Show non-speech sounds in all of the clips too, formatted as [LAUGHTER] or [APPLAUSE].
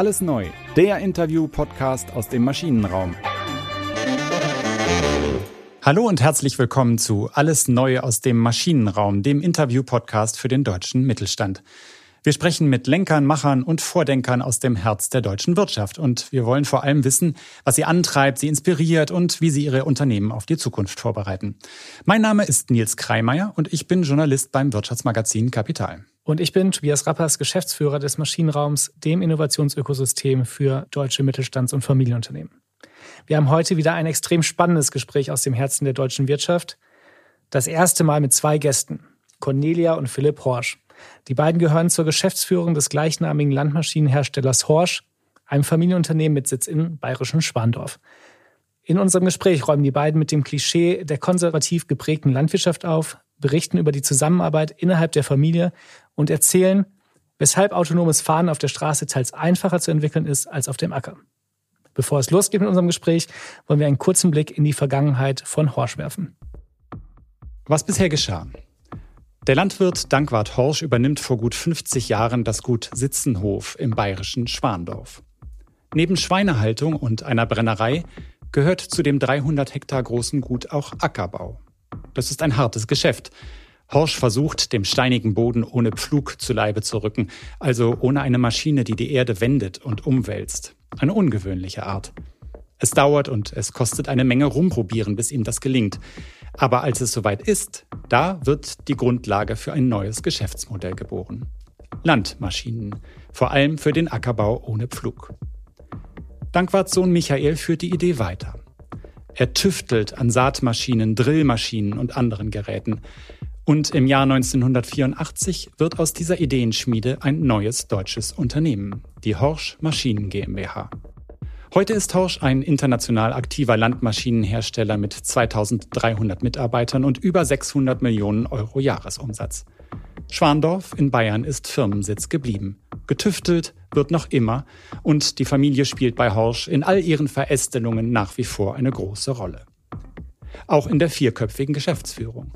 Alles neu, der Interview-Podcast aus dem Maschinenraum. Hallo und herzlich willkommen zu Alles neu aus dem Maschinenraum, dem Interview-Podcast für den deutschen Mittelstand. Wir sprechen mit Lenkern, Machern und Vordenkern aus dem Herz der deutschen Wirtschaft. Und wir wollen vor allem wissen, was sie antreibt, sie inspiriert und wie sie ihre Unternehmen auf die Zukunft vorbereiten. Mein Name ist Nils Kreimeier und ich bin Journalist beim Wirtschaftsmagazin Kapital. Und ich bin Tobias Rappers, Geschäftsführer des Maschinenraums, dem Innovationsökosystem für deutsche Mittelstands- und Familienunternehmen. Wir haben heute wieder ein extrem spannendes Gespräch aus dem Herzen der deutschen Wirtschaft. Das erste Mal mit zwei Gästen, Cornelia und Philipp Horsch. Die beiden gehören zur Geschäftsführung des gleichnamigen Landmaschinenherstellers Horsch, einem Familienunternehmen mit Sitz in bayerischen Schwandorf. In unserem Gespräch räumen die beiden mit dem Klischee der konservativ geprägten Landwirtschaft auf, berichten über die Zusammenarbeit innerhalb der Familie und erzählen, weshalb autonomes Fahren auf der Straße teils einfacher zu entwickeln ist als auf dem Acker. Bevor es losgeht mit unserem Gespräch, wollen wir einen kurzen Blick in die Vergangenheit von Horsch werfen. Was bisher geschah. Der Landwirt Dankwart Horsch übernimmt vor gut 50 Jahren das Gut Sitzenhof im bayerischen Schwandorf. Neben Schweinehaltung und einer Brennerei gehört zu dem 300 Hektar großen Gut auch Ackerbau. Das ist ein hartes Geschäft. Horsch versucht, dem steinigen Boden ohne Pflug zu Leibe zu rücken, also ohne eine Maschine, die die Erde wendet und umwälzt. Eine ungewöhnliche Art. Es dauert und es kostet eine Menge rumprobieren, bis ihm das gelingt. Aber als es soweit ist, da wird die Grundlage für ein neues Geschäftsmodell geboren. Landmaschinen, vor allem für den Ackerbau ohne Pflug. Dankwarts Sohn Michael führt die Idee weiter. Er tüftelt an Saatmaschinen, Drillmaschinen und anderen Geräten. Und im Jahr 1984 wird aus dieser Ideenschmiede ein neues deutsches Unternehmen, die Horsch Maschinen GmbH. Heute ist Horsch ein international aktiver Landmaschinenhersteller mit 2300 Mitarbeitern und über 600 Millionen Euro Jahresumsatz. Schwandorf in Bayern ist Firmensitz geblieben. Getüftelt wird noch immer und die Familie spielt bei Horsch in all ihren Verästelungen nach wie vor eine große Rolle. Auch in der vierköpfigen Geschäftsführung.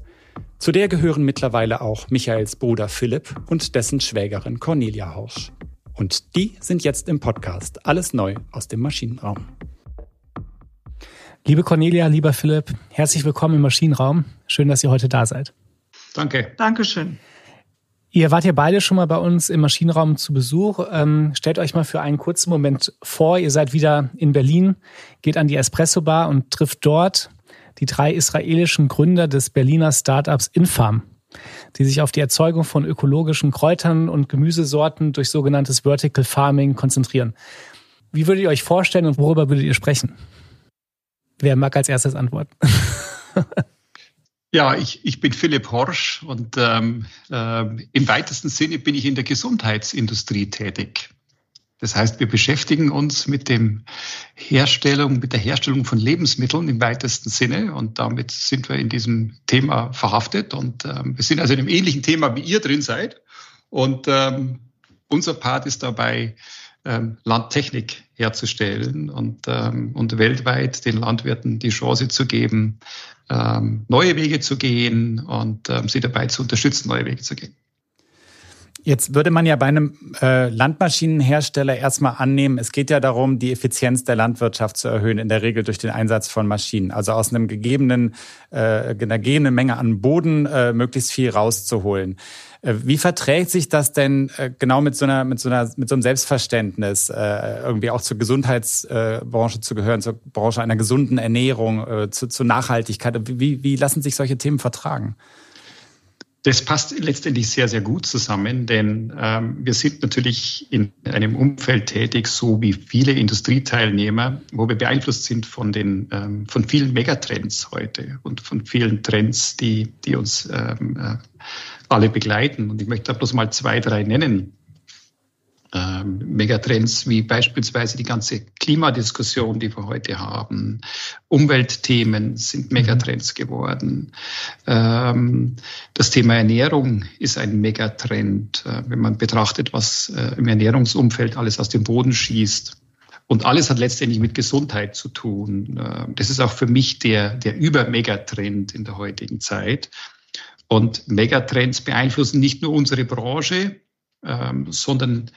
Zu der gehören mittlerweile auch Michaels Bruder Philipp und dessen Schwägerin Cornelia Horsch. Und die sind jetzt im Podcast Alles neu aus dem Maschinenraum. Liebe Cornelia, lieber Philipp, herzlich willkommen im Maschinenraum. Schön, dass ihr heute da seid. Danke. Dankeschön. Ihr wart ja beide schon mal bei uns im Maschinenraum zu Besuch. Ähm, stellt euch mal für einen kurzen Moment vor, ihr seid wieder in Berlin, geht an die Espresso Bar und trifft dort die drei israelischen Gründer des Berliner Startups Infarm die sich auf die Erzeugung von ökologischen Kräutern und Gemüsesorten durch sogenanntes Vertical Farming konzentrieren. Wie würdet ihr euch vorstellen und worüber würdet ihr sprechen? Wer mag als erstes antworten? [LAUGHS] Ja, ich, ich bin Philipp Horsch und ähm, äh, im weitesten Sinne bin ich in der Gesundheitsindustrie tätig. Das heißt, wir beschäftigen uns mit dem Herstellung, mit der Herstellung von Lebensmitteln im weitesten Sinne und damit sind wir in diesem Thema verhaftet und ähm, wir sind also in einem ähnlichen Thema, wie ihr drin seid. Und ähm, unser Part ist dabei, ähm, Landtechnik herzustellen und, ähm, und weltweit den Landwirten die Chance zu geben, ähm, neue Wege zu gehen und ähm, sie dabei zu unterstützen, neue Wege zu gehen. Jetzt würde man ja bei einem äh, Landmaschinenhersteller erstmal annehmen, es geht ja darum, die Effizienz der Landwirtschaft zu erhöhen, in der Regel durch den Einsatz von Maschinen. Also aus einem gegebenen, äh, einer gegebenen Menge an Boden äh, möglichst viel rauszuholen. Äh, wie verträgt sich das denn äh, genau mit so einer, mit so einer, mit so einem Selbstverständnis, äh, irgendwie auch zur Gesundheitsbranche zu gehören, zur Branche einer gesunden Ernährung, zu, zur Nachhaltigkeit? Wie, wie lassen sich solche Themen vertragen? Das passt letztendlich sehr, sehr gut zusammen, denn ähm, wir sind natürlich in einem Umfeld tätig, so wie viele Industrieteilnehmer, wo wir beeinflusst sind von den ähm, von vielen Megatrends heute und von vielen Trends, die die uns ähm, äh, alle begleiten. Und ich möchte da bloß mal zwei, drei nennen Megatrends wie beispielsweise die ganze Klimadiskussion, die wir heute haben. Umweltthemen sind mhm. Megatrends geworden. Ähm, das Thema Ernährung ist ein Megatrend, äh, wenn man betrachtet, was äh, im Ernährungsumfeld alles aus dem Boden schießt. Und alles hat letztendlich mit Gesundheit zu tun. Äh, das ist auch für mich der, der Über-Megatrend in der heutigen Zeit. Und Megatrends beeinflussen nicht nur unsere Branche, ähm, sondern ähm,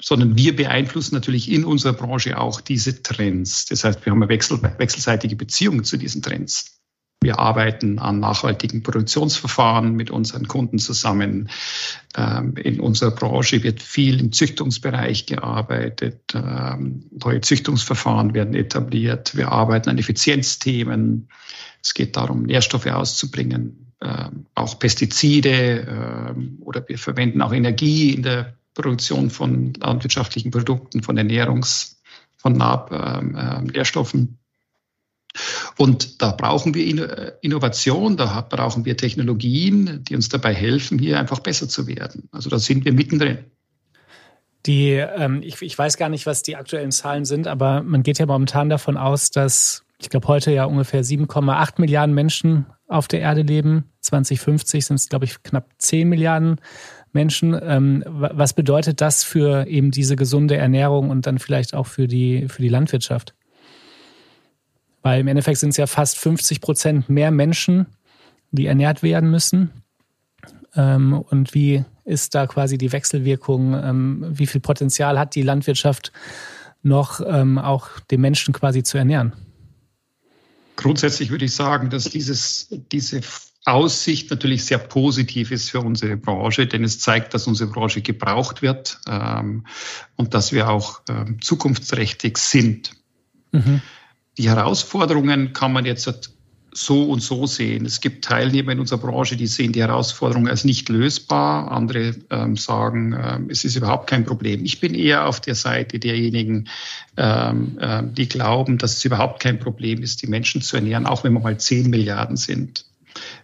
sondern wir beeinflussen natürlich in unserer Branche auch diese Trends. Das heißt, wir haben eine wechsel wechselseitige Beziehung zu diesen Trends. Wir arbeiten an nachhaltigen Produktionsverfahren mit unseren Kunden zusammen. Ähm, in unserer Branche wird viel im Züchtungsbereich gearbeitet. Ähm, neue Züchtungsverfahren werden etabliert. Wir arbeiten an Effizienzthemen. Es geht darum, Nährstoffe auszubringen, ähm, auch Pestizide oder wir verwenden auch Energie in der Produktion von landwirtschaftlichen Produkten, von Ernährungs-, von Nährstoffen. Und da brauchen wir Innovation, da brauchen wir Technologien, die uns dabei helfen, hier einfach besser zu werden. Also da sind wir mittendrin. Die, ähm, ich, ich weiß gar nicht, was die aktuellen Zahlen sind, aber man geht ja momentan davon aus, dass ich glaube heute ja ungefähr 7,8 Milliarden Menschen auf der Erde leben. 2050 sind es, glaube ich, knapp 10 Milliarden Menschen. Ähm, was bedeutet das für eben diese gesunde Ernährung und dann vielleicht auch für die, für die Landwirtschaft? Weil im Endeffekt sind es ja fast 50 Prozent mehr Menschen, die ernährt werden müssen. Ähm, und wie ist da quasi die Wechselwirkung? Ähm, wie viel Potenzial hat die Landwirtschaft noch, ähm, auch den Menschen quasi zu ernähren? Grundsätzlich würde ich sagen, dass dieses, diese Aussicht natürlich sehr positiv ist für unsere Branche, denn es zeigt, dass unsere Branche gebraucht wird ähm, und dass wir auch ähm, zukunftsträchtig sind. Mhm. Die Herausforderungen kann man jetzt so und so sehen. Es gibt Teilnehmer in unserer Branche, die sehen die Herausforderungen als nicht lösbar. Andere ähm, sagen, ähm, es ist überhaupt kein Problem. Ich bin eher auf der Seite derjenigen, ähm, äh, die glauben, dass es überhaupt kein Problem ist, die Menschen zu ernähren, auch wenn wir mal zehn Milliarden sind.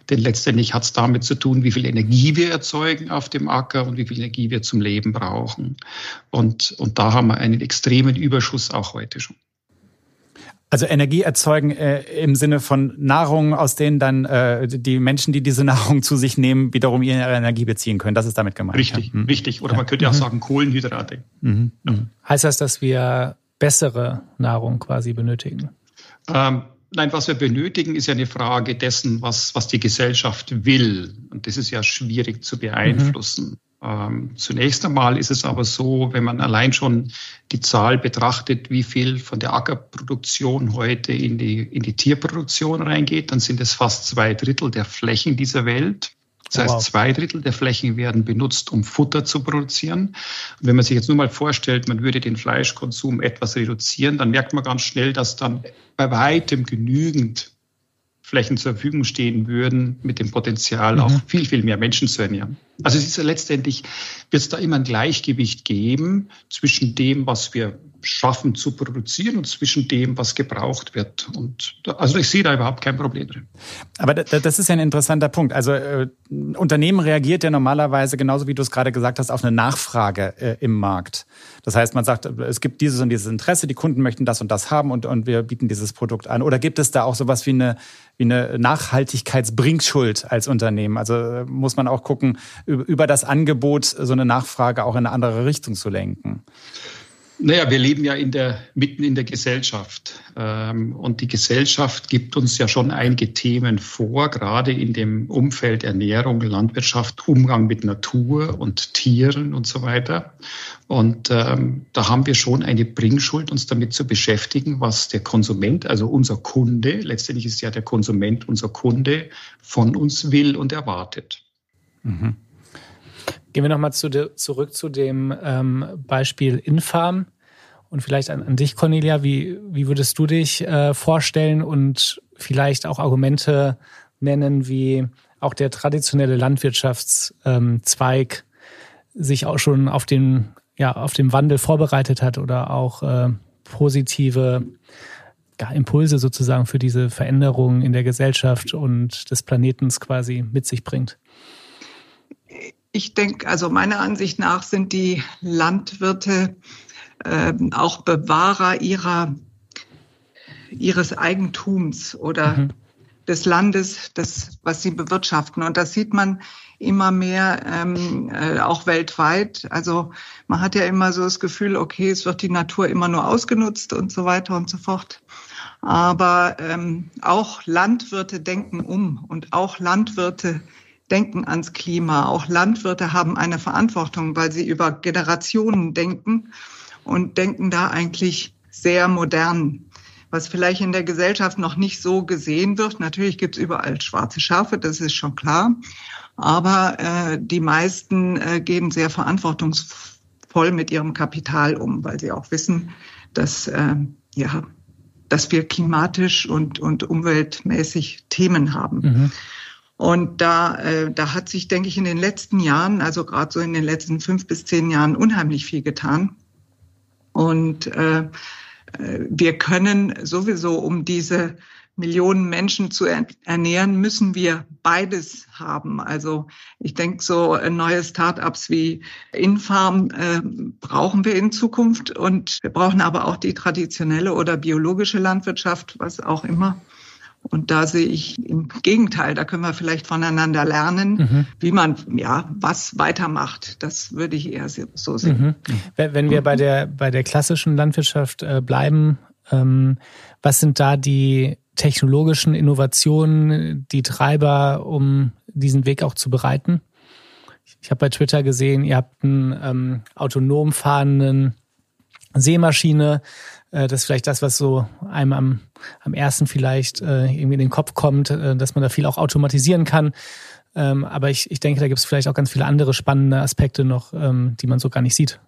Denn letztendlich hat es damit zu tun, wie viel Energie wir erzeugen auf dem Acker und wie viel Energie wir zum Leben brauchen. Und, und da haben wir einen extremen Überschuss auch heute schon. Also Energie erzeugen äh, im Sinne von Nahrung, aus denen dann äh, die Menschen, die diese Nahrung zu sich nehmen, wiederum ihre Energie beziehen können. Das ist damit gemeint. Richtig, ja. richtig. Oder ja. man könnte auch mhm. sagen Kohlenhydrate. Mhm. Mhm. Heißt das, dass wir bessere Nahrung quasi benötigen? Ähm, nein, was wir benötigen, ist ja eine Frage dessen, was, was die Gesellschaft will. Und das ist ja schwierig zu beeinflussen. Ähm, zunächst einmal ist es aber so, wenn man allein schon die Zahl betrachtet, wie viel von der Ackerproduktion heute in die, in die Tierproduktion reingeht, dann sind es fast zwei Drittel der Flächen dieser Welt. Das heißt, zwei Drittel der Flächen werden benutzt, um Futter zu produzieren. Und wenn man sich jetzt nur mal vorstellt, man würde den Fleischkonsum etwas reduzieren, dann merkt man ganz schnell, dass dann bei weitem genügend Flächen zur Verfügung stehen würden, mit dem Potenzial mhm. auch viel, viel mehr Menschen zu ernähren. Also es ist ja letztendlich, wird es da immer ein Gleichgewicht geben zwischen dem, was wir schaffen zu produzieren und zwischen dem, was gebraucht wird. Und da, also ich sehe da überhaupt kein Problem drin. Aber das ist ja ein interessanter Punkt. Also äh, Unternehmen reagiert ja normalerweise genauso wie du es gerade gesagt hast auf eine Nachfrage äh, im Markt. Das heißt, man sagt, es gibt dieses und dieses Interesse, die Kunden möchten das und das haben und, und wir bieten dieses Produkt an. Oder gibt es da auch sowas wie eine, wie eine Nachhaltigkeitsbringschuld als Unternehmen? Also äh, muss man auch gucken, über das Angebot so eine Nachfrage auch in eine andere Richtung zu lenken. Naja, wir leben ja in der, mitten in der Gesellschaft. Ähm, und die Gesellschaft gibt uns ja schon einige Themen vor, gerade in dem Umfeld Ernährung, Landwirtschaft, Umgang mit Natur und Tieren und so weiter. Und ähm, da haben wir schon eine Bringschuld, uns damit zu beschäftigen, was der Konsument, also unser Kunde, letztendlich ist ja der Konsument unser Kunde, von uns will und erwartet. Mhm. Gehen wir nochmal zu zurück zu dem ähm, Beispiel Infarm und vielleicht an, an, dich, Cornelia. Wie, wie würdest du dich äh, vorstellen und vielleicht auch Argumente nennen, wie auch der traditionelle Landwirtschaftszweig ähm, sich auch schon auf den, ja, auf den Wandel vorbereitet hat oder auch äh, positive ja, Impulse sozusagen für diese Veränderungen in der Gesellschaft und des Planetens quasi mit sich bringt? Ich denke, also meiner Ansicht nach sind die Landwirte äh, auch Bewahrer ihrer, ihres Eigentums oder mhm. des Landes, das, was sie bewirtschaften. Und das sieht man immer mehr ähm, äh, auch weltweit. Also man hat ja immer so das Gefühl, okay, es wird die Natur immer nur ausgenutzt und so weiter und so fort. Aber ähm, auch Landwirte denken um und auch Landwirte denken ans Klima. Auch Landwirte haben eine Verantwortung, weil sie über Generationen denken und denken da eigentlich sehr modern was vielleicht in der Gesellschaft noch nicht so gesehen wird. Natürlich gibt es überall schwarze Schafe, das ist schon klar. Aber äh, die meisten äh, gehen sehr verantwortungsvoll mit ihrem Kapital um, weil sie auch wissen, dass äh, ja, dass wir klimatisch und und umweltmäßig Themen haben. Mhm. Und da, äh, da hat sich, denke ich, in den letzten Jahren, also gerade so in den letzten fünf bis zehn Jahren, unheimlich viel getan. Und äh, wir können sowieso, um diese Millionen Menschen zu ernähren, müssen wir beides haben. Also ich denke, so neue Startups wie Infarm äh, brauchen wir in Zukunft und wir brauchen aber auch die traditionelle oder biologische Landwirtschaft, was auch immer. Und da sehe ich im Gegenteil, da können wir vielleicht voneinander lernen, mhm. wie man ja was weitermacht. Das würde ich eher so sehen. Mhm. Wenn wir bei der bei der klassischen Landwirtschaft äh, bleiben, ähm, was sind da die technologischen Innovationen, die Treiber, um diesen Weg auch zu bereiten? Ich habe bei Twitter gesehen, ihr habt einen ähm, autonom fahrenden Seemaschine das ist vielleicht das, was so einem am, am ersten vielleicht äh, irgendwie in den Kopf kommt, äh, dass man da viel auch automatisieren kann. Ähm, aber ich, ich denke, da gibt es vielleicht auch ganz viele andere spannende Aspekte noch, ähm, die man so gar nicht sieht.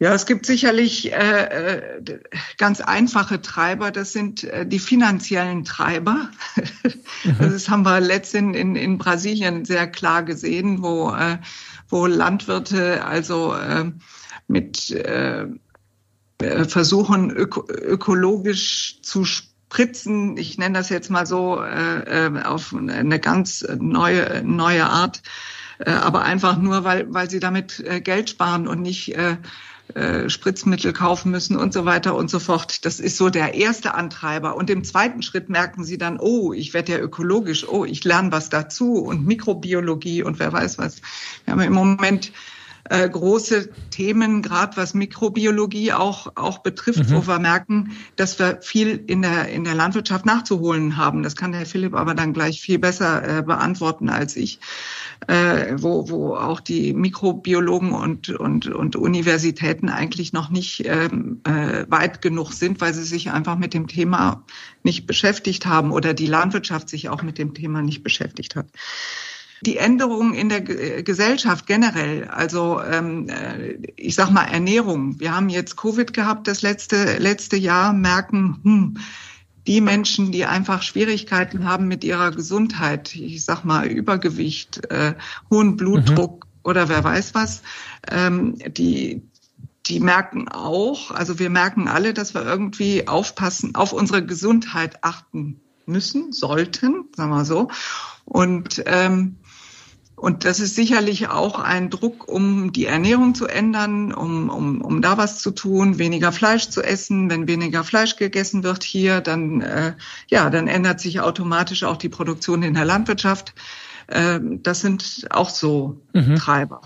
Ja, es gibt sicherlich äh, äh ganz einfache Treiber. Das sind äh, die finanziellen Treiber. Mhm. [LAUGHS] Das haben wir letztens in, in Brasilien sehr klar gesehen, wo, äh, wo Landwirte also äh, mit äh, äh, versuchen, öko ökologisch zu spritzen. Ich nenne das jetzt mal so äh, äh, auf eine ganz neue, neue Art, äh, aber einfach nur, weil, weil sie damit äh, Geld sparen und nicht äh, äh, Spritzmittel kaufen müssen und so weiter und so fort. Das ist so der erste Antreiber. Und im zweiten Schritt merken sie dann, oh, ich werde ja ökologisch, oh, ich lerne was dazu und Mikrobiologie und wer weiß was. Wir haben im Moment äh, große Themen, gerade was Mikrobiologie auch, auch betrifft, mhm. wo wir merken, dass wir viel in der, in der Landwirtschaft nachzuholen haben. Das kann Herr Philipp aber dann gleich viel besser äh, beantworten als ich, äh, wo, wo auch die Mikrobiologen und, und, und Universitäten eigentlich noch nicht ähm, äh, weit genug sind, weil sie sich einfach mit dem Thema nicht beschäftigt haben oder die Landwirtschaft sich auch mit dem Thema nicht beschäftigt hat die Änderungen in der äh, Gesellschaft generell, also ähm, äh, ich sag mal Ernährung. Wir haben jetzt Covid gehabt das letzte letzte Jahr, merken, hm, die Menschen, die einfach Schwierigkeiten haben mit ihrer Gesundheit, ich sag mal Übergewicht, äh, hohen Blutdruck mhm. oder wer weiß was, ähm, die die merken auch, also wir merken alle, dass wir irgendwie aufpassen, auf unsere Gesundheit achten müssen, sollten, sagen wir so. Und ähm, und das ist sicherlich auch ein Druck, um die Ernährung zu ändern, um, um, um da was zu tun, weniger Fleisch zu essen. Wenn weniger Fleisch gegessen wird hier, dann, äh, ja, dann ändert sich automatisch auch die Produktion in der Landwirtschaft. Äh, das sind auch so mhm. Treiber.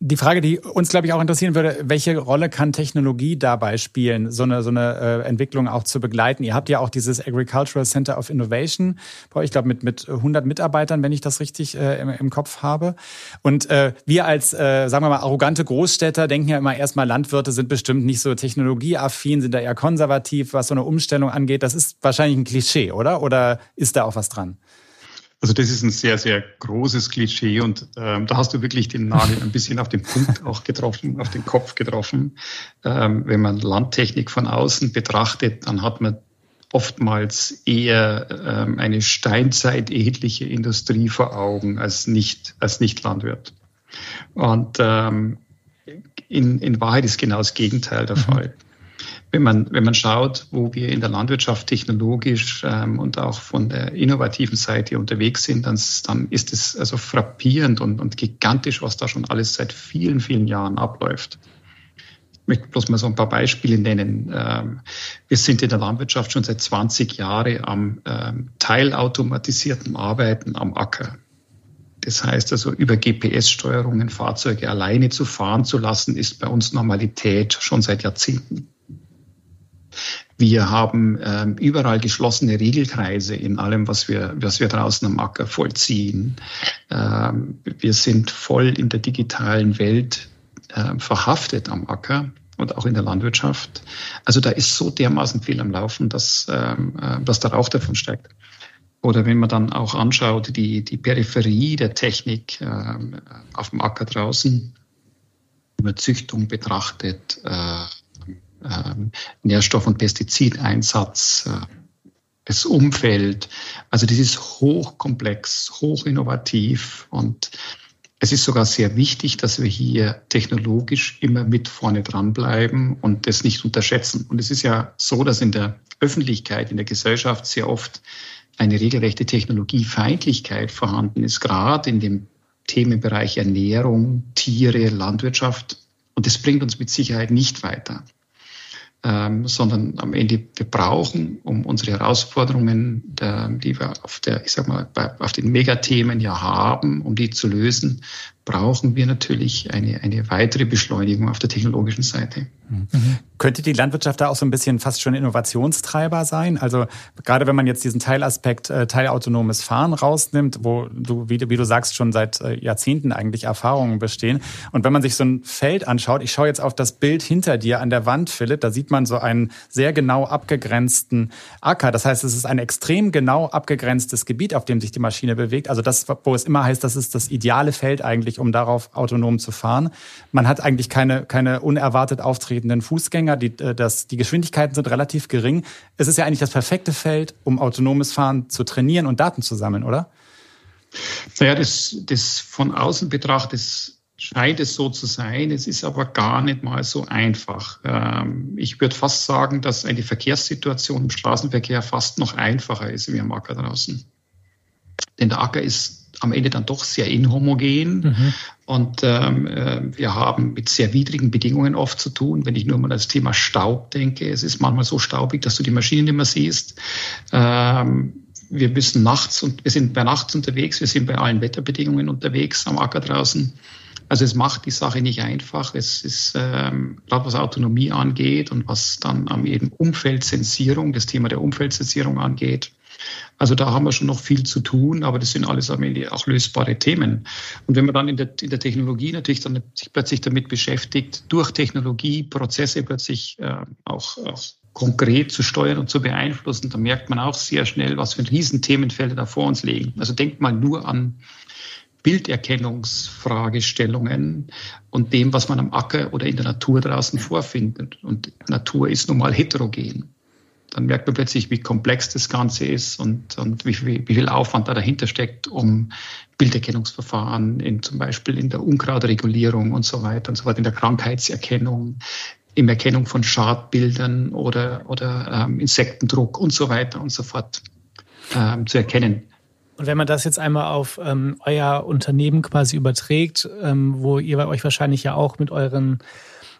Die Frage, die uns, glaube ich, auch interessieren würde, welche Rolle kann Technologie dabei spielen, so eine, so eine äh, Entwicklung auch zu begleiten? Ihr habt ja auch dieses Agricultural Center of Innovation ich glaube, mit, mit 100 Mitarbeitern, wenn ich das richtig äh, im, im Kopf habe. Und äh, wir als, äh, sagen wir mal, arrogante Großstädter denken ja immer erstmal, Landwirte sind bestimmt nicht so technologieaffin, sind da eher konservativ, was so eine Umstellung angeht. Das ist wahrscheinlich ein Klischee, oder? Oder ist da auch was dran? Also das ist ein sehr, sehr großes Klischee und ähm, da hast du wirklich den Nagel ein bisschen auf den Punkt [LAUGHS] auch getroffen, auf den Kopf getroffen. Ähm, wenn man Landtechnik von außen betrachtet, dann hat man oftmals eher ähm, eine steinzeitähnliche Industrie vor Augen als nicht, als nicht Landwirt. Und ähm, in, in Wahrheit ist genau das Gegenteil der mhm. Wenn man, wenn man schaut, wo wir in der Landwirtschaft technologisch ähm, und auch von der innovativen Seite unterwegs sind, dann, dann ist es also frappierend und, und gigantisch, was da schon alles seit vielen, vielen Jahren abläuft. Ich möchte bloß mal so ein paar Beispiele nennen. Ähm, wir sind in der Landwirtschaft schon seit 20 Jahren am ähm, teilautomatisierten Arbeiten am Acker. Das heißt also, über GPS-Steuerungen Fahrzeuge alleine zu fahren zu lassen, ist bei uns Normalität schon seit Jahrzehnten. Wir haben ähm, überall geschlossene Regelkreise in allem, was wir, was wir draußen am Acker vollziehen. Ähm, wir sind voll in der digitalen Welt äh, verhaftet am Acker und auch in der Landwirtschaft. Also da ist so dermaßen viel am Laufen, dass, ähm, äh, dass der Rauch davon steigt. Oder wenn man dann auch anschaut, die, die Peripherie der Technik ähm, auf dem Acker draußen, über Züchtung betrachtet, äh, Nährstoff- und Pestizideinsatz, äh, das Umfeld. Also das ist hochkomplex, hochinnovativ und es ist sogar sehr wichtig, dass wir hier technologisch immer mit vorne dranbleiben und das nicht unterschätzen. Und es ist ja so, dass in der Öffentlichkeit, in der Gesellschaft sehr oft eine regelrechte Technologiefeindlichkeit vorhanden ist, gerade in dem Themenbereich Ernährung, Tiere, Landwirtschaft. Und das bringt uns mit Sicherheit nicht weiter ähm, sondern am Ende wir brauchen, um unsere Herausforderungen, der, die wir auf der, ich sag mal, bei, auf den Megathemen ja haben, um die zu lösen, brauchen wir natürlich eine, eine weitere Beschleunigung auf der technologischen Seite. Mhm. Könnte die Landwirtschaft da auch so ein bisschen fast schon Innovationstreiber sein? Also gerade wenn man jetzt diesen Teilaspekt äh, teilautonomes Fahren rausnimmt, wo du, wie, wie du sagst, schon seit äh, Jahrzehnten eigentlich Erfahrungen bestehen. Und wenn man sich so ein Feld anschaut, ich schaue jetzt auf das Bild hinter dir an der Wand, Philipp, da sieht man so einen sehr genau abgegrenzten Acker. Das heißt, es ist ein extrem genau abgegrenztes Gebiet, auf dem sich die Maschine bewegt. Also das, wo es immer heißt, das ist das ideale Feld eigentlich, um darauf autonom zu fahren. Man hat eigentlich keine, keine unerwartet auftretenden Fußgänger. Die, äh, das, die Geschwindigkeiten sind relativ gering. Es ist ja eigentlich das perfekte Feld, um autonomes Fahren zu trainieren und Daten zu sammeln, oder? Naja, das, das von außen betrachtet scheint es so zu sein. Es ist aber gar nicht mal so einfach. Ähm, ich würde fast sagen, dass eine Verkehrssituation im Straßenverkehr fast noch einfacher ist wie am Acker draußen. Denn der Acker ist am Ende dann doch sehr inhomogen. Mhm. Und ähm, äh, wir haben mit sehr widrigen Bedingungen oft zu tun. Wenn ich nur mal an das Thema Staub denke, es ist manchmal so staubig, dass du die Maschinen nicht mehr siehst. Ähm, wir müssen nachts und wir sind bei nachts unterwegs, wir sind bei allen Wetterbedingungen unterwegs am Acker draußen. Also es macht die Sache nicht einfach. Es ist ähm, gerade was Autonomie angeht und was dann am eben Umfeldsensierung, das Thema der Umfeldsensierung angeht, also da haben wir schon noch viel zu tun, aber das sind alles am Ende auch lösbare Themen. Und wenn man dann in der, in der Technologie natürlich dann sich plötzlich damit beschäftigt, durch Technologie Prozesse plötzlich äh, auch, auch konkret zu steuern und zu beeinflussen, dann merkt man auch sehr schnell, was für Riesenthemenfelder da vor uns liegen. Also denkt mal nur an Bilderkennungsfragestellungen und dem, was man am Acker oder in der Natur draußen vorfindet. Und Natur ist nun mal heterogen dann merkt man plötzlich, wie komplex das Ganze ist und, und wie, viel, wie viel Aufwand da dahinter steckt, um Bilderkennungsverfahren in, zum Beispiel in der Unkrautregulierung und so weiter und so weiter, in der Krankheitserkennung, in Erkennung von Schadbildern oder, oder ähm, Insektendruck und so weiter und so fort ähm, zu erkennen. Und wenn man das jetzt einmal auf ähm, euer Unternehmen quasi überträgt, ähm, wo ihr euch wahrscheinlich ja auch mit euren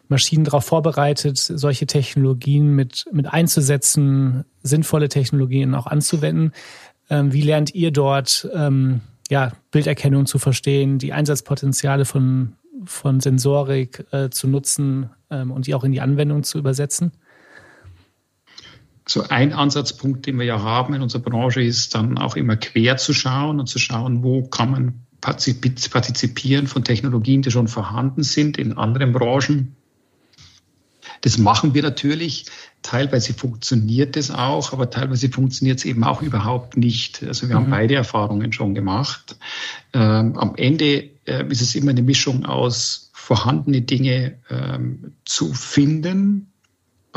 Maschinen darauf vorbereitet, solche Technologien mit, mit einzusetzen, sinnvolle Technologien auch anzuwenden. Ähm, wie lernt ihr dort ähm, ja, Bilderkennung zu verstehen, die Einsatzpotenziale von, von Sensorik äh, zu nutzen ähm, und die auch in die Anwendung zu übersetzen? So ein Ansatzpunkt, den wir ja haben in unserer Branche, ist dann auch immer quer zu schauen und zu schauen, wo kann man partizipieren von Technologien, die schon vorhanden sind in anderen Branchen das machen wir natürlich. Teilweise funktioniert es auch, aber teilweise funktioniert es eben auch überhaupt nicht. Also wir mhm. haben beide Erfahrungen schon gemacht. Ähm, am Ende äh, ist es immer eine Mischung aus vorhandene Dinge ähm, zu finden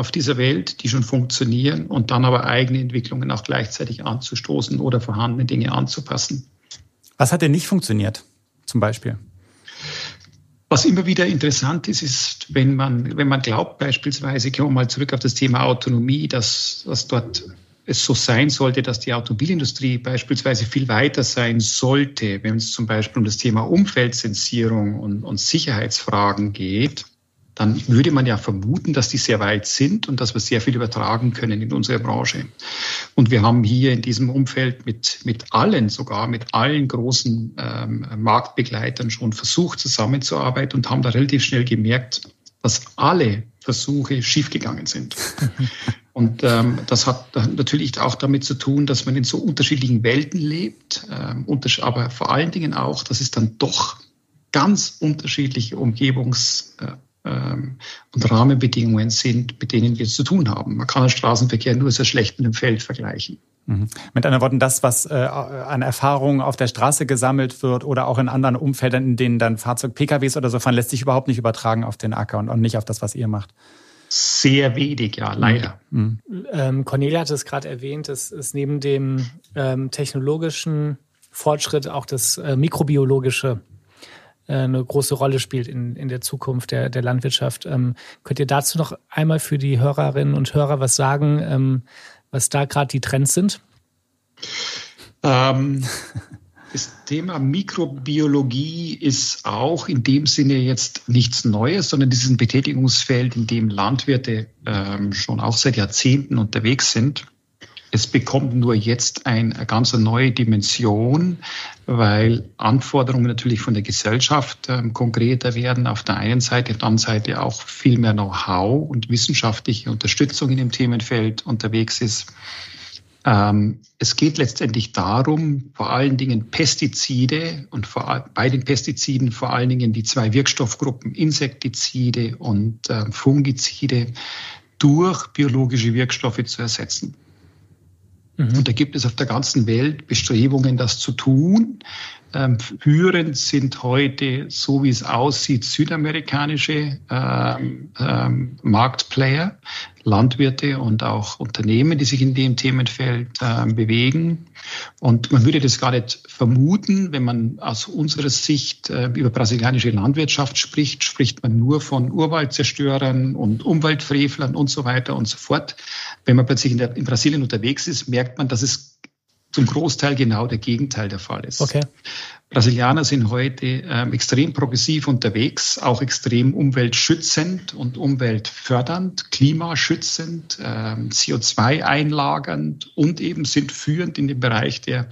auf dieser Welt, die schon funktionieren und dann aber eigene Entwicklungen auch gleichzeitig anzustoßen oder vorhandene Dinge anzupassen. Was hat denn nicht funktioniert, zum Beispiel? Was immer wieder interessant ist, ist, wenn man, wenn man glaubt, beispielsweise, gehen wir mal zurück auf das Thema Autonomie, dass, dass dort es so sein sollte, dass die Automobilindustrie beispielsweise viel weiter sein sollte, wenn es zum Beispiel um das Thema Umfeldsensierung und, und Sicherheitsfragen geht, dann würde man ja vermuten, dass die sehr weit sind und dass wir sehr viel übertragen können in unsere Branche. Und wir haben hier in diesem Umfeld mit, mit allen, sogar mit allen großen ähm, Marktbegleitern schon versucht, zusammenzuarbeiten und haben da relativ schnell gemerkt, dass alle Versuche schiefgegangen sind. [LAUGHS] Und ähm, das hat natürlich auch damit zu tun, dass man in so unterschiedlichen Welten lebt, ähm, aber vor allen Dingen auch, dass es dann doch ganz unterschiedliche Umgebungs- äh, ähm, und Rahmenbedingungen sind, mit denen wir zu tun haben. Man kann den Straßenverkehr nur sehr schlecht mit dem Feld vergleichen. Mhm. Mit anderen Worten, das, was äh, an Erfahrungen auf der Straße gesammelt wird oder auch in anderen Umfeldern, in denen dann Fahrzeug, PKWs oder so fahren, lässt sich überhaupt nicht übertragen auf den Acker und auch nicht auf das, was ihr macht. Sehr wenig, ja, leider. Mhm. Ähm, Cornelia hat es gerade erwähnt, es ist neben dem ähm, technologischen Fortschritt auch das äh, mikrobiologische eine große Rolle spielt in, in der Zukunft der, der Landwirtschaft. Ähm, könnt ihr dazu noch einmal für die Hörerinnen und Hörer was sagen, ähm, was da gerade die Trends sind? Ähm, Das Thema Mikrobiologie ist auch in dem Sinne jetzt nichts Neues, sondern dieses Betätigungsfeld, in dem Landwirte ähm, schon auch seit Jahrzehnten unterwegs sind. Es bekommt nur jetzt eine ganz neue Dimension, weil Anforderungen natürlich von der Gesellschaft ähm, konkreter werden. Auf der einen Seite, auf der anderen Seite auch viel mehr Know-how und wissenschaftliche Unterstützung in dem Themenfeld unterwegs ist. Ähm, es geht letztendlich darum, vor allen Dingen Pestizide und vor, bei den Pestiziden vor allen Dingen die zwei Wirkstoffgruppen Insektizide und äh, Fungizide durch biologische Wirkstoffe zu ersetzen. Mhm. Und da gibt es auf der ganzen Welt Bestrebungen, das zu tun. Ähm, führend sind heute, so wie es aussieht, südamerikanische ähm, ähm, Marktplayer, Landwirte und auch Unternehmen, die sich in dem Themenfeld ähm, bewegen. Und man würde das gar nicht vermuten, wenn man aus unserer Sicht äh, über brasilianische Landwirtschaft spricht, spricht man nur von Urwaldzerstörern und Umweltfrevlern und so weiter und so fort. Wenn man plötzlich in, der, in Brasilien unterwegs ist, merkt man, dass es zum Großteil genau der Gegenteil der Fall ist. Okay. Brasilianer sind heute ähm, extrem progressiv unterwegs, auch extrem umweltschützend und umweltfördernd, klimaschützend, ähm, CO2 einlagernd und eben sind führend in dem Bereich der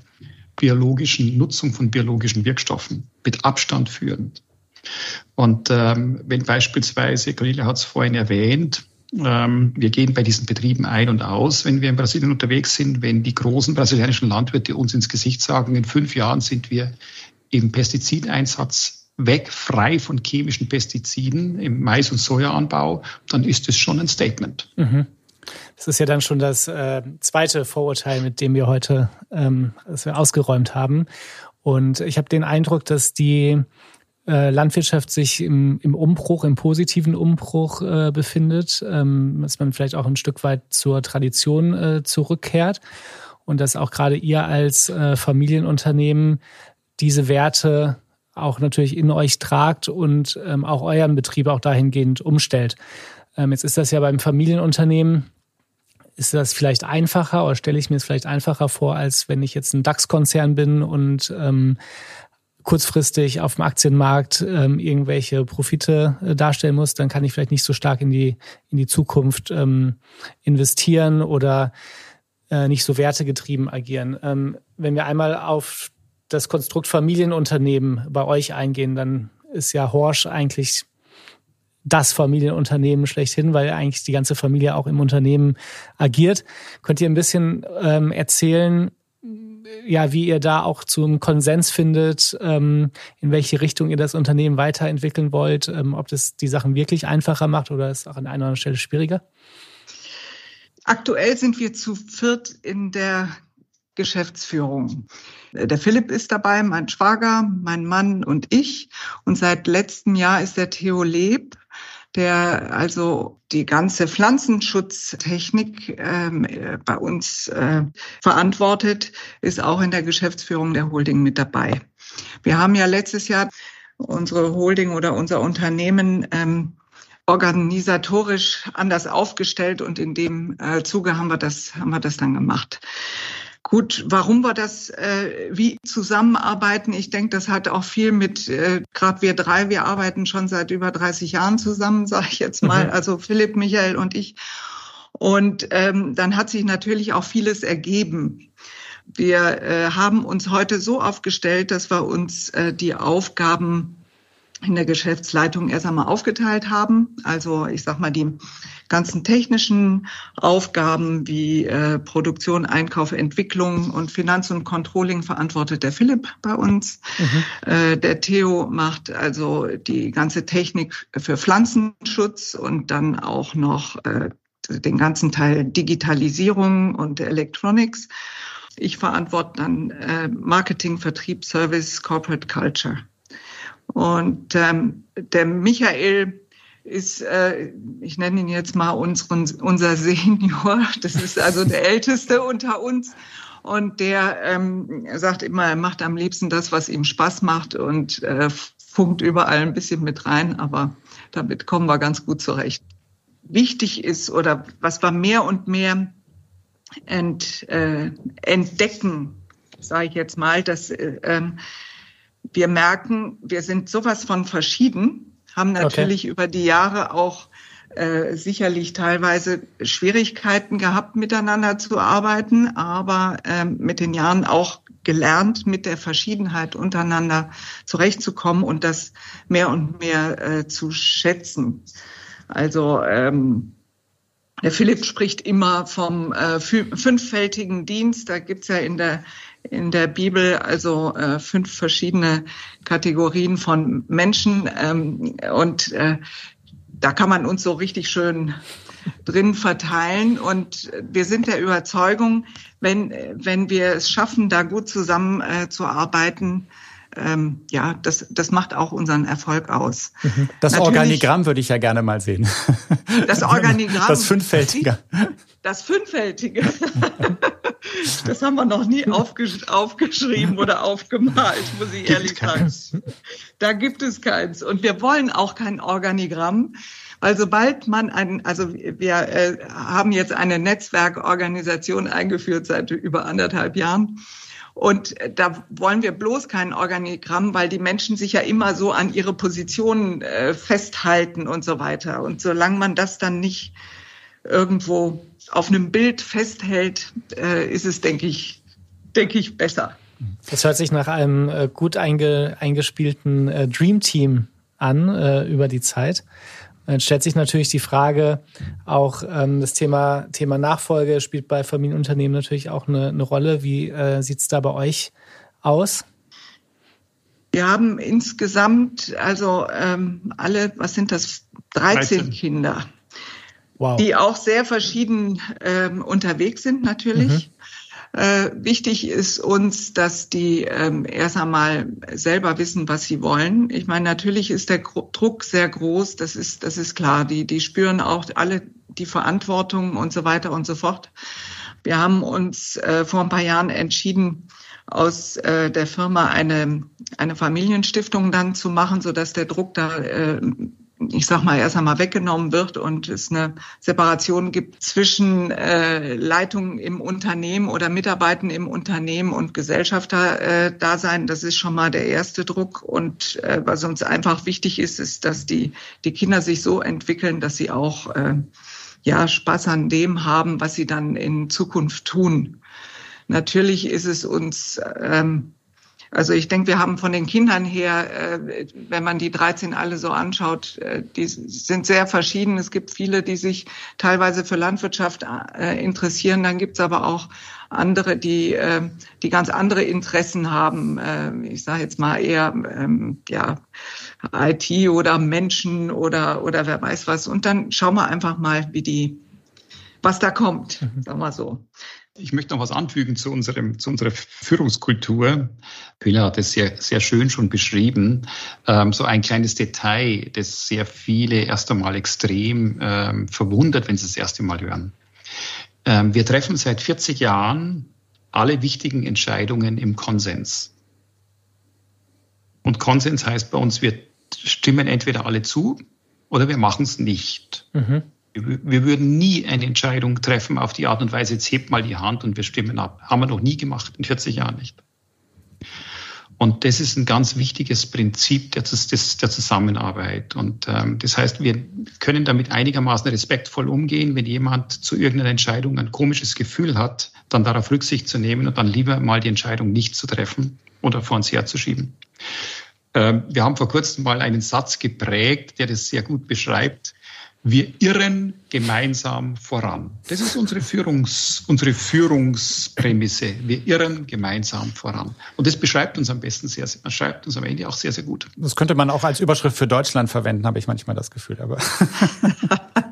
biologischen Nutzung von biologischen Wirkstoffen, mit Abstand führend. Und ähm, wenn beispielsweise, Cornelia hat es vorhin erwähnt, wir gehen bei diesen Betrieben ein und aus, wenn wir in Brasilien unterwegs sind, wenn die großen brasilianischen Landwirte uns ins Gesicht sagen, in fünf Jahren sind wir im Pestizideinsatz weg, frei von chemischen Pestiziden im Mais- und Sojaanbau, dann ist es schon ein Statement. Mhm. Das ist ja dann schon das äh, zweite Vorurteil, mit dem wir heute ähm, wir ausgeräumt haben. Und ich habe den Eindruck, dass die äh, Landwirtschaft sich im, im Umbruch, im positiven Umbruch äh, befindet, ähm, dass man vielleicht auch ein Stück weit zur Tradition äh, zurückkehrt und dass auch gerade ihr als äh, Familienunternehmen diese Werte auch natürlich in euch tragt und ähm, auch euren Betrieb auch dahingehend umstellt. Ähm, jetzt ist das ja beim Familienunternehmen ist das vielleicht einfacher oder stelle ich mir es vielleicht einfacher vor, als wenn ich jetzt ein DAX-Konzern bin und ähm, kurzfristig auf dem Aktienmarkt ähm, irgendwelche Profite äh, darstellen muss, dann kann ich vielleicht nicht so stark in die, in die Zukunft ähm, investieren oder äh, nicht so wertegetrieben agieren. Ähm, wenn wir einmal auf das Konstrukt Familienunternehmen bei euch eingehen, dann ist ja Horsch eigentlich das Familienunternehmen schlechthin, weil eigentlich die ganze Familie auch im Unternehmen agiert. Könnt ihr ein bisschen ähm, erzählen, ja, wie ihr da auch zum Konsens findet, ähm, in welche Richtung ihr das Unternehmen weiterentwickeln wollt, ähm, ob das die Sachen wirklich einfacher macht oder ist auch an einer anderen Stelle schwieriger? Aktuell sind wir zu viert in der Geschäftsführung. Der Philipp ist dabei, mein Schwager, mein Mann und ich. Und seit letztem Jahr ist der Theo Leb der also die ganze Pflanzenschutztechnik ähm, bei uns äh, verantwortet, ist auch in der Geschäftsführung der Holding mit dabei. Wir haben ja letztes Jahr unsere Holding oder unser Unternehmen ähm, organisatorisch anders aufgestellt und in dem äh, Zuge haben wir das haben wir das dann gemacht. Gut, warum wir das äh, wie zusammenarbeiten, ich denke, das hat auch viel mit, äh, gerade wir drei, wir arbeiten schon seit über 30 Jahren zusammen, [LAUGHS] sage ich jetzt mal, mhm. also Philipp, Michael und ich. Und ähm, dann hat sich natürlich auch vieles ergeben. Wir äh, haben uns heute so aufgestellt, dass wir uns äh, die Aufgaben in der Geschäftsleitung erst einmal aufgeteilt haben. Also ich sag mal, die ganzen technischen Aufgaben wie äh, Produktion, Einkauf, Entwicklung und Finanz und Controlling verantwortet der Philipp bei uns. Mhm. Äh, der Theo macht also die ganze Technik für Pflanzenschutz und dann auch noch äh, den ganzen Teil Digitalisierung und Electronics. Ich verantworte dann äh, Marketing, Vertrieb, Service, Corporate Culture. Und ähm, der Michael ist, äh, ich nenne ihn jetzt mal unseren, unser Senior, das ist also der Älteste unter uns. Und der ähm, sagt immer, er macht am liebsten das, was ihm Spaß macht und äh, funkt überall ein bisschen mit rein, aber damit kommen wir ganz gut zurecht. Wichtig ist oder was wir mehr und mehr ent, äh, entdecken, sage ich jetzt mal, dass äh, ähm, wir merken, wir sind sowas von verschieden, haben natürlich okay. über die Jahre auch äh, sicherlich teilweise Schwierigkeiten gehabt, miteinander zu arbeiten, aber äh, mit den Jahren auch gelernt, mit der Verschiedenheit untereinander zurechtzukommen und das mehr und mehr äh, zu schätzen. Also ähm, der Philipp spricht immer vom äh, fünffältigen Dienst. Da gibt's ja in der in der Bibel also äh, fünf verschiedene Kategorien von Menschen ähm, und äh, da kann man uns so richtig schön drin verteilen und wir sind der Überzeugung, wenn wenn wir es schaffen, da gut zusammen äh, zu arbeiten, ähm, ja, das, das macht auch unseren Erfolg aus. Mhm. Das Natürlich, Organigramm würde ich ja gerne mal sehen. Das Organigramm. Das Fünffältige. Das Fünffältige. [LAUGHS] Das haben wir noch nie [LAUGHS] aufgesch aufgeschrieben oder aufgemalt, muss ich ehrlich sagen. Da gibt es keins. Und wir wollen auch kein Organigramm. Weil sobald man ein, also wir äh, haben jetzt eine Netzwerkorganisation eingeführt seit über anderthalb Jahren. Und da wollen wir bloß kein Organigramm, weil die Menschen sich ja immer so an ihre Positionen äh, festhalten und so weiter. Und solange man das dann nicht irgendwo auf einem Bild festhält, äh, ist es, denke ich, denke ich, besser. Das hört sich nach einem äh, gut einge, eingespielten äh, Dream Team an äh, über die Zeit. Dann stellt sich natürlich die Frage, auch ähm, das Thema, Thema Nachfolge spielt bei Familienunternehmen natürlich auch eine, eine Rolle. Wie äh, sieht es da bei euch aus? Wir haben insgesamt, also ähm, alle, was sind das, 13, 13. Kinder, wow. die auch sehr verschieden ähm, unterwegs sind natürlich. Mhm. Äh, wichtig ist uns, dass die ähm, erst einmal selber wissen, was sie wollen. Ich meine, natürlich ist der Druck sehr groß, das ist, das ist klar. Die, die spüren auch alle die Verantwortung und so weiter und so fort. Wir haben uns äh, vor ein paar Jahren entschieden, aus äh, der Firma eine, eine Familienstiftung dann zu machen, so dass der Druck da äh, ich sag mal, erst einmal weggenommen wird und es eine Separation gibt zwischen äh, Leitung im Unternehmen oder Mitarbeiten im Unternehmen und Gesellschafter äh, da sein. Das ist schon mal der erste Druck. Und äh, was uns einfach wichtig ist, ist, dass die, die Kinder sich so entwickeln, dass sie auch äh, ja, Spaß an dem haben, was sie dann in Zukunft tun. Natürlich ist es uns ähm, also ich denke, wir haben von den Kindern her, äh, wenn man die 13 alle so anschaut, äh, die sind sehr verschieden. Es gibt viele, die sich teilweise für Landwirtschaft äh, interessieren. Dann gibt es aber auch andere, die, die ganz andere Interessen haben. Ich sage jetzt mal eher ähm, ja, IT oder Menschen oder, oder wer weiß was. Und dann schauen wir einfach mal, wie die, was da kommt, mhm. sagen wir so. Ich möchte noch was anfügen zu, unserem, zu unserer Führungskultur. Pilla hat es sehr, sehr schön schon beschrieben. Ähm, so ein kleines Detail, das sehr viele erst einmal extrem ähm, verwundert, wenn sie das erste Mal hören. Ähm, wir treffen seit 40 Jahren alle wichtigen Entscheidungen im Konsens. Und Konsens heißt bei uns, wir stimmen entweder alle zu oder wir machen es nicht. Mhm. Wir würden nie eine Entscheidung treffen auf die Art und Weise, jetzt hebt mal die Hand und wir stimmen ab. Haben wir noch nie gemacht, in 40 Jahren nicht. Und das ist ein ganz wichtiges Prinzip der, der Zusammenarbeit. Und ähm, das heißt, wir können damit einigermaßen respektvoll umgehen, wenn jemand zu irgendeiner Entscheidung ein komisches Gefühl hat, dann darauf Rücksicht zu nehmen und dann lieber mal die Entscheidung nicht zu treffen oder vor uns herzuschieben. Ähm, wir haben vor kurzem mal einen Satz geprägt, der das sehr gut beschreibt. Wir irren gemeinsam voran. Das ist unsere, Führungs, unsere Führungsprämisse. Wir irren gemeinsam voran. Und das beschreibt uns am besten sehr, man schreibt uns am Ende auch sehr, sehr gut. Das könnte man auch als Überschrift für Deutschland verwenden, habe ich manchmal das Gefühl. Aber [LAUGHS]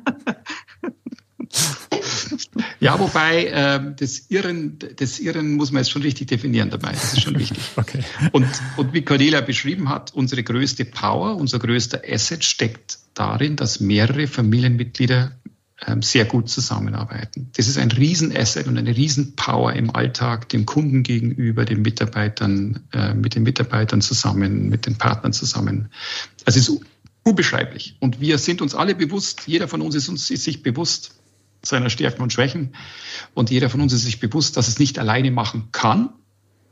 Ja, wobei äh, das, Irren, das Irren muss man jetzt schon richtig definieren dabei. Das ist schon [LAUGHS] wichtig. okay. und, und wie Cordelia beschrieben hat, unsere größte Power, unser größter Asset steckt darin, dass mehrere Familienmitglieder ähm, sehr gut zusammenarbeiten. Das ist ein Riesenasset und eine Riesenpower im Alltag, dem Kunden gegenüber, den Mitarbeitern, äh, mit den Mitarbeitern zusammen, mit den Partnern zusammen. Also es ist unbeschreiblich. Und wir sind uns alle bewusst, jeder von uns ist, uns, ist sich bewusst, seiner Stärken und Schwächen. Und jeder von uns ist sich bewusst, dass es nicht alleine machen kann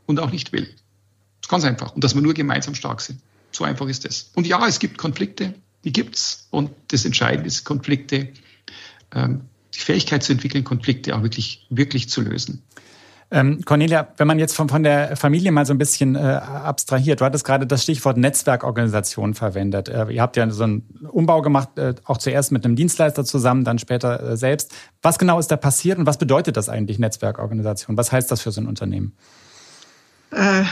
und auch nicht will. Das ist ganz einfach. Und dass wir nur gemeinsam stark sind. So einfach ist es. Und ja, es gibt Konflikte, die gibt's. Und das Entscheidende ist, Konflikte, ähm, die Fähigkeit zu entwickeln, Konflikte auch wirklich, wirklich zu lösen. Ähm, Cornelia, wenn man jetzt von, von der Familie mal so ein bisschen äh, abstrahiert, du hattest gerade das Stichwort Netzwerkorganisation verwendet. Äh, ihr habt ja so einen Umbau gemacht, äh, auch zuerst mit einem Dienstleister zusammen, dann später äh, selbst. Was genau ist da passiert und was bedeutet das eigentlich, Netzwerkorganisation? Was heißt das für so ein Unternehmen? Äh,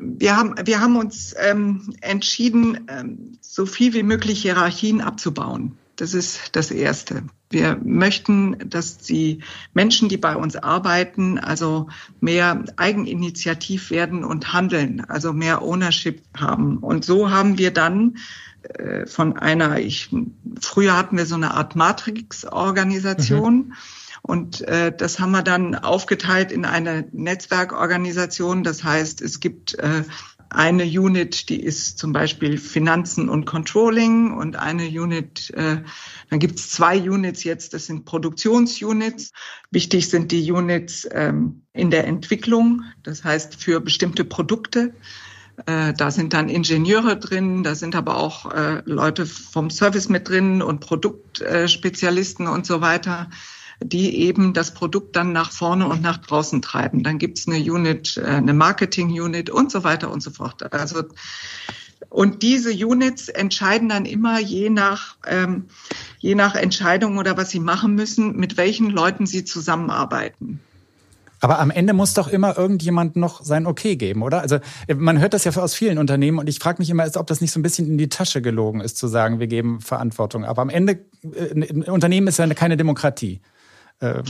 wir haben, wir haben uns ähm, entschieden, ähm, so viel wie möglich Hierarchien abzubauen. Das ist das Erste. Wir möchten, dass die Menschen, die bei uns arbeiten, also mehr eigeninitiativ werden und handeln, also mehr Ownership haben. Und so haben wir dann äh, von einer, ich, früher hatten wir so eine Art Matrix-Organisation. Mhm. Und äh, das haben wir dann aufgeteilt in eine Netzwerkorganisation. Das heißt, es gibt äh, eine Unit, die ist zum Beispiel Finanzen und Controlling und eine Unit, äh, dann gibt es zwei Units jetzt, das sind Produktionsunits. Wichtig sind die Units ähm, in der Entwicklung, das heißt für bestimmte Produkte. Äh, da sind dann Ingenieure drin, da sind aber auch äh, Leute vom Service mit drin und Produktspezialisten und so weiter die eben das Produkt dann nach vorne und nach draußen treiben. Dann gibt's eine Unit, äh, eine Marketing-Unit und so weiter und so fort. Also und diese Units entscheiden dann immer je nach, ähm, je nach Entscheidung oder was sie machen müssen, mit welchen Leuten sie zusammenarbeiten. Aber am Ende muss doch immer irgendjemand noch sein Okay geben, oder? Also man hört das ja aus vielen Unternehmen und ich frage mich immer, ob das nicht so ein bisschen in die Tasche gelogen ist, zu sagen, wir geben Verantwortung. Aber am Ende, äh, ein Unternehmen ist ja keine Demokratie. Ähm.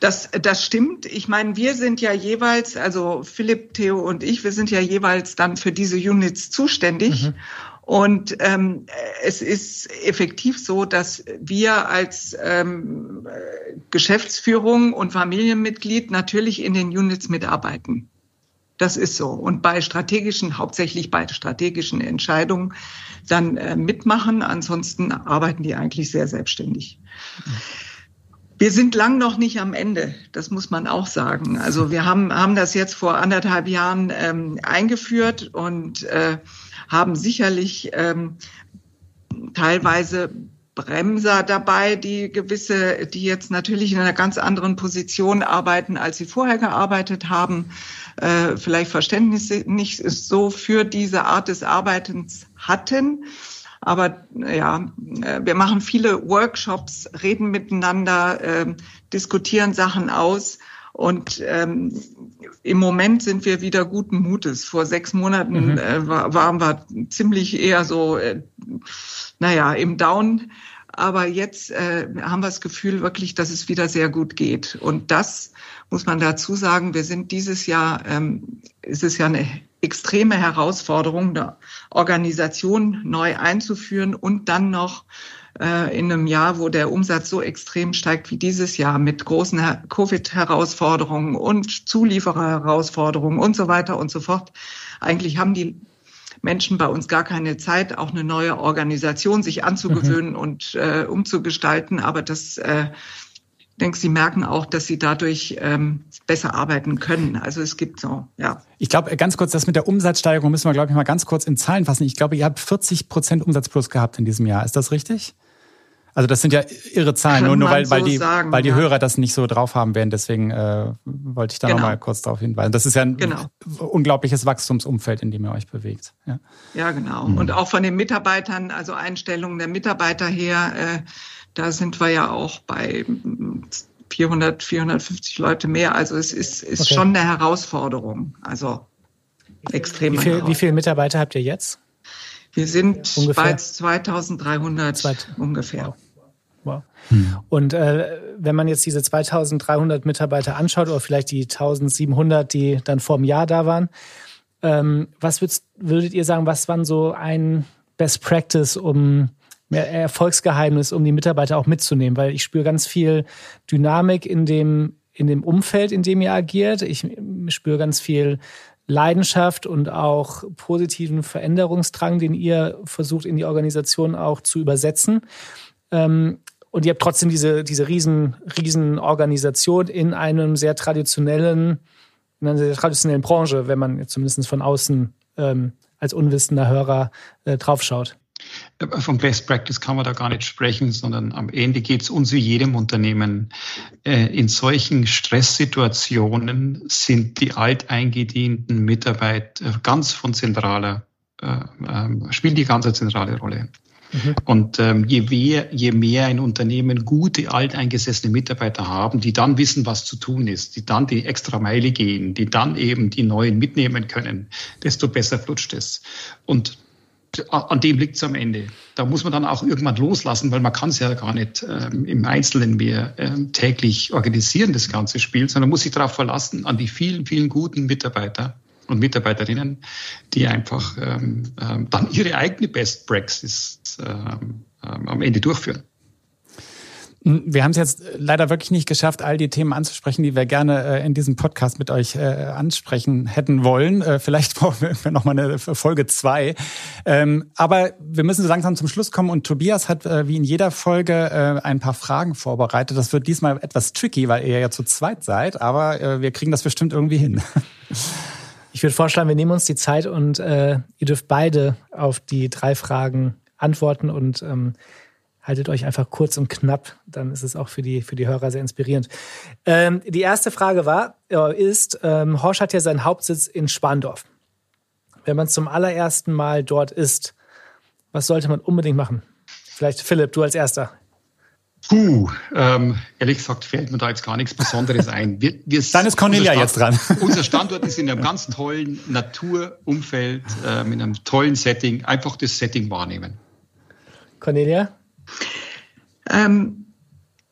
Das, das stimmt. Ich meine, wir sind ja jeweils, also Philipp, Theo und ich, wir sind ja jeweils dann für diese Units zuständig. Mhm. Und ähm, es ist effektiv so, dass wir als ähm, Geschäftsführung und Familienmitglied natürlich in den Units mitarbeiten. Das ist so. Und bei strategischen, hauptsächlich bei strategischen Entscheidungen dann äh, mitmachen. Ansonsten arbeiten die eigentlich sehr selbstständig. Mhm. Wir sind lang noch nicht am Ende, das muss man auch sagen. Also wir haben, haben das jetzt vor anderthalb Jahren ähm, eingeführt und äh, haben sicherlich ähm, teilweise Bremser dabei, die gewisse, die jetzt natürlich in einer ganz anderen Position arbeiten, als sie vorher gearbeitet haben, äh, vielleicht Verständnis nicht so für diese Art des Arbeitens hatten. Aber ja, äh, wir machen viele Workshops, reden miteinander, äh, diskutieren Sachen aus. Und ähm, im Moment sind wir wieder guten Mutes. Vor sechs Monaten mhm. äh, waren wir ziemlich eher so, äh, naja, im Down. Aber jetzt äh, haben wir das Gefühl wirklich, dass es wieder sehr gut geht. Und das muss man dazu sagen. Wir sind dieses Jahr, ähm, ist es ja eine extreme Herausforderung, eine Organisation neu einzuführen und dann noch äh, in einem Jahr, wo der Umsatz so extrem steigt wie dieses Jahr mit großen Covid-Herausforderungen und Zuliefererherausforderungen und so weiter und so fort. Eigentlich haben die Menschen bei uns gar keine Zeit, auch eine neue Organisation sich anzugewöhnen mhm. und äh, umzugestalten. Aber das äh, ich denke, sie merken auch, dass sie dadurch ähm, besser arbeiten können. Also es gibt so, ja. Ich glaube, ganz kurz, das mit der Umsatzsteigerung müssen wir, glaube ich, mal ganz kurz in Zahlen fassen. Ich glaube, ihr habt 40 Prozent Umsatz plus gehabt in diesem Jahr. Ist das richtig? Also das sind ja irre Zahlen, nur, nur weil, so weil die, sagen, weil die ja. Hörer das nicht so drauf haben werden. Deswegen äh, wollte ich da genau. nochmal kurz darauf hinweisen. Das ist ja ein genau. unglaubliches Wachstumsumfeld, in dem ihr euch bewegt. Ja, ja genau. Mhm. Und auch von den Mitarbeitern, also Einstellungen der Mitarbeiter her, äh, da sind wir ja auch bei 400, 450 Leute mehr. Also es ist, ist okay. schon eine Herausforderung. Also extrem. Wie, viel, wie viele Mitarbeiter habt ihr jetzt? Wir sind ungefähr? bei 2300 Zweit ungefähr. Wow. Wow. Hm. Und äh, wenn man jetzt diese 2300 Mitarbeiter anschaut oder vielleicht die 1700, die dann vor einem Jahr da waren, ähm, was würdet ihr sagen, was waren so ein Best Practice, um Erfolgsgeheimnis, um die Mitarbeiter auch mitzunehmen? Weil ich spüre ganz viel Dynamik in dem, in dem Umfeld, in dem ihr agiert. Ich spüre ganz viel Leidenschaft und auch positiven Veränderungsdrang, den ihr versucht in die Organisation auch zu übersetzen. Ähm, und ihr habt trotzdem diese, diese riesen, riesen Organisation in einem sehr traditionellen, in einer sehr traditionellen Branche, wenn man zumindest von außen ähm, als unwissender Hörer äh, draufschaut. Von Best Practice kann man da gar nicht sprechen, sondern am Ende geht es uns wie jedem Unternehmen. Äh, in solchen Stresssituationen sind die alteingedienten Mitarbeiter ganz von zentraler, äh, ähm, spielen die ganz zentrale Rolle. Mhm. Und ähm, je, mehr, je mehr ein Unternehmen gute, alteingesessene Mitarbeiter haben, die dann wissen, was zu tun ist, die dann die extra Meile gehen, die dann eben die Neuen mitnehmen können, desto besser flutscht es. Und an dem liegt es am Ende. Da muss man dann auch irgendwann loslassen, weil man kann es ja gar nicht ähm, im Einzelnen mehr ähm, täglich organisieren, das ganze Spiel, sondern muss sich darauf verlassen, an die vielen, vielen guten Mitarbeiter und Mitarbeiterinnen, die einfach ähm, ähm dann ihre eigene Best Practice ähm, ähm, am Ende durchführen. Wir haben es jetzt leider wirklich nicht geschafft, all die Themen anzusprechen, die wir gerne äh, in diesem Podcast mit euch äh, ansprechen hätten wollen. Äh, vielleicht [LAUGHS] brauchen wir noch mal eine Folge zwei. Ähm, aber wir müssen so langsam zum Schluss kommen und Tobias hat wie in jeder Folge ein paar Fragen vorbereitet. Das wird diesmal etwas tricky, weil ihr ja zu zweit seid, aber wir kriegen das bestimmt irgendwie hin. [LAUGHS] Ich würde vorschlagen, wir nehmen uns die Zeit und ihr dürft beide auf die drei Fragen antworten und ähm, haltet euch einfach kurz und knapp, dann ist es auch für die, für die Hörer sehr inspirierend. Ähm, die erste Frage war, äh, ist, ähm, Horsch hat ja seinen Hauptsitz in Spandorf. Wenn man zum allerersten Mal dort ist, was sollte man unbedingt machen? Vielleicht Philipp, du als Erster. Puh, ähm, ehrlich gesagt fällt mir da jetzt gar nichts Besonderes ein. Wir, wir Dann ist Cornelia Stand, jetzt dran. Unser Standort ist in einem ganz tollen Naturumfeld, äh, in einem tollen Setting. Einfach das Setting wahrnehmen. Cornelia? Ähm,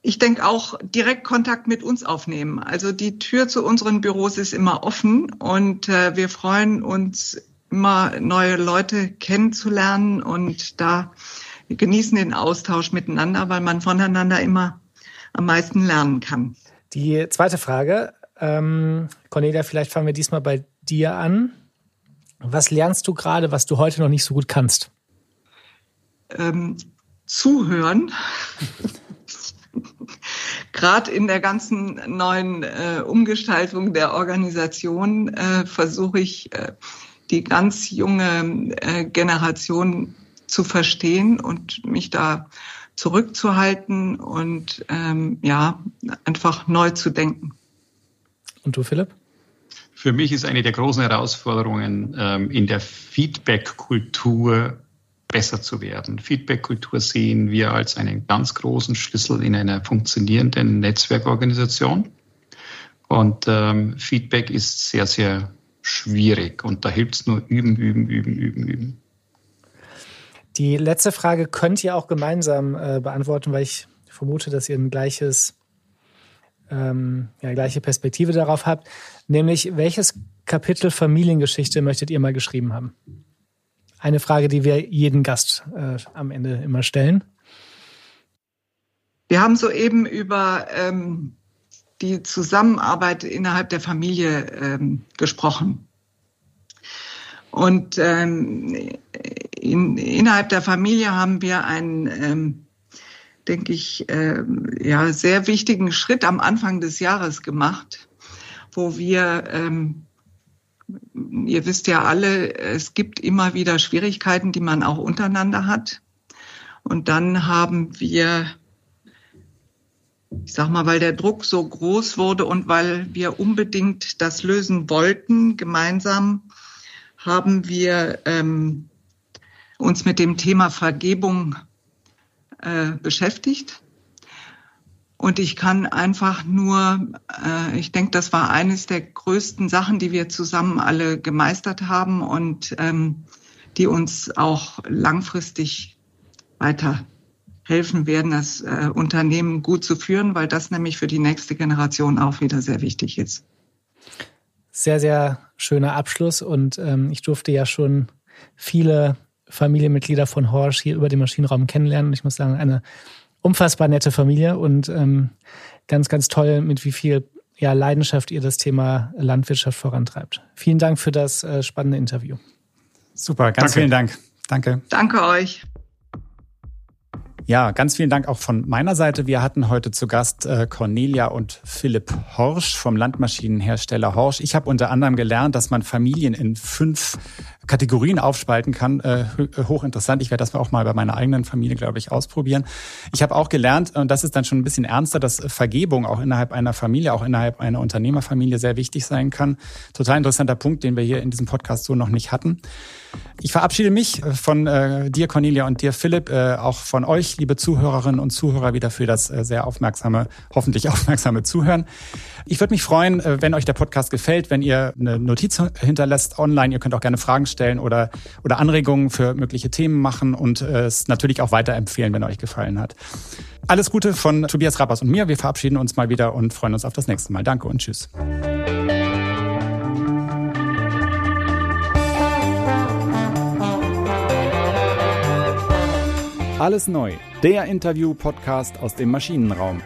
ich denke auch direkt Kontakt mit uns aufnehmen. Also die Tür zu unseren Büros ist immer offen und äh, wir freuen uns immer neue Leute kennenzulernen und da genießen den Austausch miteinander, weil man voneinander immer am meisten lernen kann. Die zweite Frage, ähm, Cornelia, vielleicht fangen wir diesmal bei dir an. Was lernst du gerade, was du heute noch nicht so gut kannst? Ähm, zuhören. Gerade in der ganzen neuen äh, Umgestaltung der Organisation äh, versuche ich, äh, die ganz junge äh, Generation zu verstehen und mich da zurückzuhalten und ähm, ja, einfach neu zu denken. Und du, Philipp? Für mich ist eine der großen Herausforderungen ähm, in der Feedback-Kultur besser zu werden. Feedback-Kultur sehen wir als einen ganz großen Schlüssel in einer funktionierenden Netzwerkorganisation. Und ähm, Feedback ist sehr, sehr schwierig und da hilft es nur üben, üben, üben, üben, üben. Die letzte Frage könnt ihr auch gemeinsam äh, beantworten, weil ich vermute, dass ihr ein gleiches, ähm, ja, gleiche Perspektive darauf habt. Nämlich, welches Kapitel Familiengeschichte möchtet ihr mal geschrieben haben? Eine Frage, die wir jeden Gast äh, am Ende immer stellen. Wir haben soeben über ähm, die Zusammenarbeit innerhalb der Familie ähm, gesprochen. Und ähm, in, innerhalb der Familie haben wir einen, ähm, denke ich, äh, ja, sehr wichtigen Schritt am Anfang des Jahres gemacht, wo wir ähm, ihr wisst ja alle, es gibt immer wieder Schwierigkeiten, die man auch untereinander hat. Und dann haben wir, ich sag mal, weil der Druck so groß wurde und weil wir unbedingt das lösen wollten, gemeinsam haben wir ähm, uns mit dem Thema Vergebung äh, beschäftigt. Und ich kann einfach nur, äh, ich denke, das war eines der größten Sachen, die wir zusammen alle gemeistert haben und ähm, die uns auch langfristig weiter helfen werden, das äh, Unternehmen gut zu führen, weil das nämlich für die nächste Generation auch wieder sehr wichtig ist. Sehr, sehr schöner Abschluss und ähm, ich durfte ja schon viele Familienmitglieder von Horsch hier über den Maschinenraum kennenlernen. Und ich muss sagen, eine unfassbar nette Familie und ähm, ganz, ganz toll, mit wie viel ja, Leidenschaft ihr das Thema Landwirtschaft vorantreibt. Vielen Dank für das äh, spannende Interview. Super, ganz Danke. vielen Dank. Danke. Danke euch. Ja, ganz vielen Dank auch von meiner Seite. Wir hatten heute zu Gast äh, Cornelia und Philipp Horsch vom Landmaschinenhersteller Horsch. Ich habe unter anderem gelernt, dass man Familien in fünf Kategorien aufspalten kann. Äh, hochinteressant. Ich werde das auch mal bei meiner eigenen Familie, glaube ich, ausprobieren. Ich habe auch gelernt, und das ist dann schon ein bisschen ernster, dass Vergebung auch innerhalb einer Familie, auch innerhalb einer Unternehmerfamilie sehr wichtig sein kann. Total interessanter Punkt, den wir hier in diesem Podcast so noch nicht hatten. Ich verabschiede mich äh, von äh, dir, Cornelia, und dir, Philipp, äh, auch von euch, liebe Zuhörerinnen und Zuhörer, wieder für das äh, sehr aufmerksame, hoffentlich aufmerksame Zuhören. Ich würde mich freuen, äh, wenn euch der Podcast gefällt, wenn ihr eine Notiz hinterlässt online. Ihr könnt auch gerne Fragen stellen oder, oder Anregungen für mögliche Themen machen und äh, es natürlich auch weiterempfehlen, wenn euch gefallen hat. Alles Gute von Tobias Rappers und mir. Wir verabschieden uns mal wieder und freuen uns auf das nächste Mal. Danke und tschüss. Alles neu, der Interview-Podcast aus dem Maschinenraum.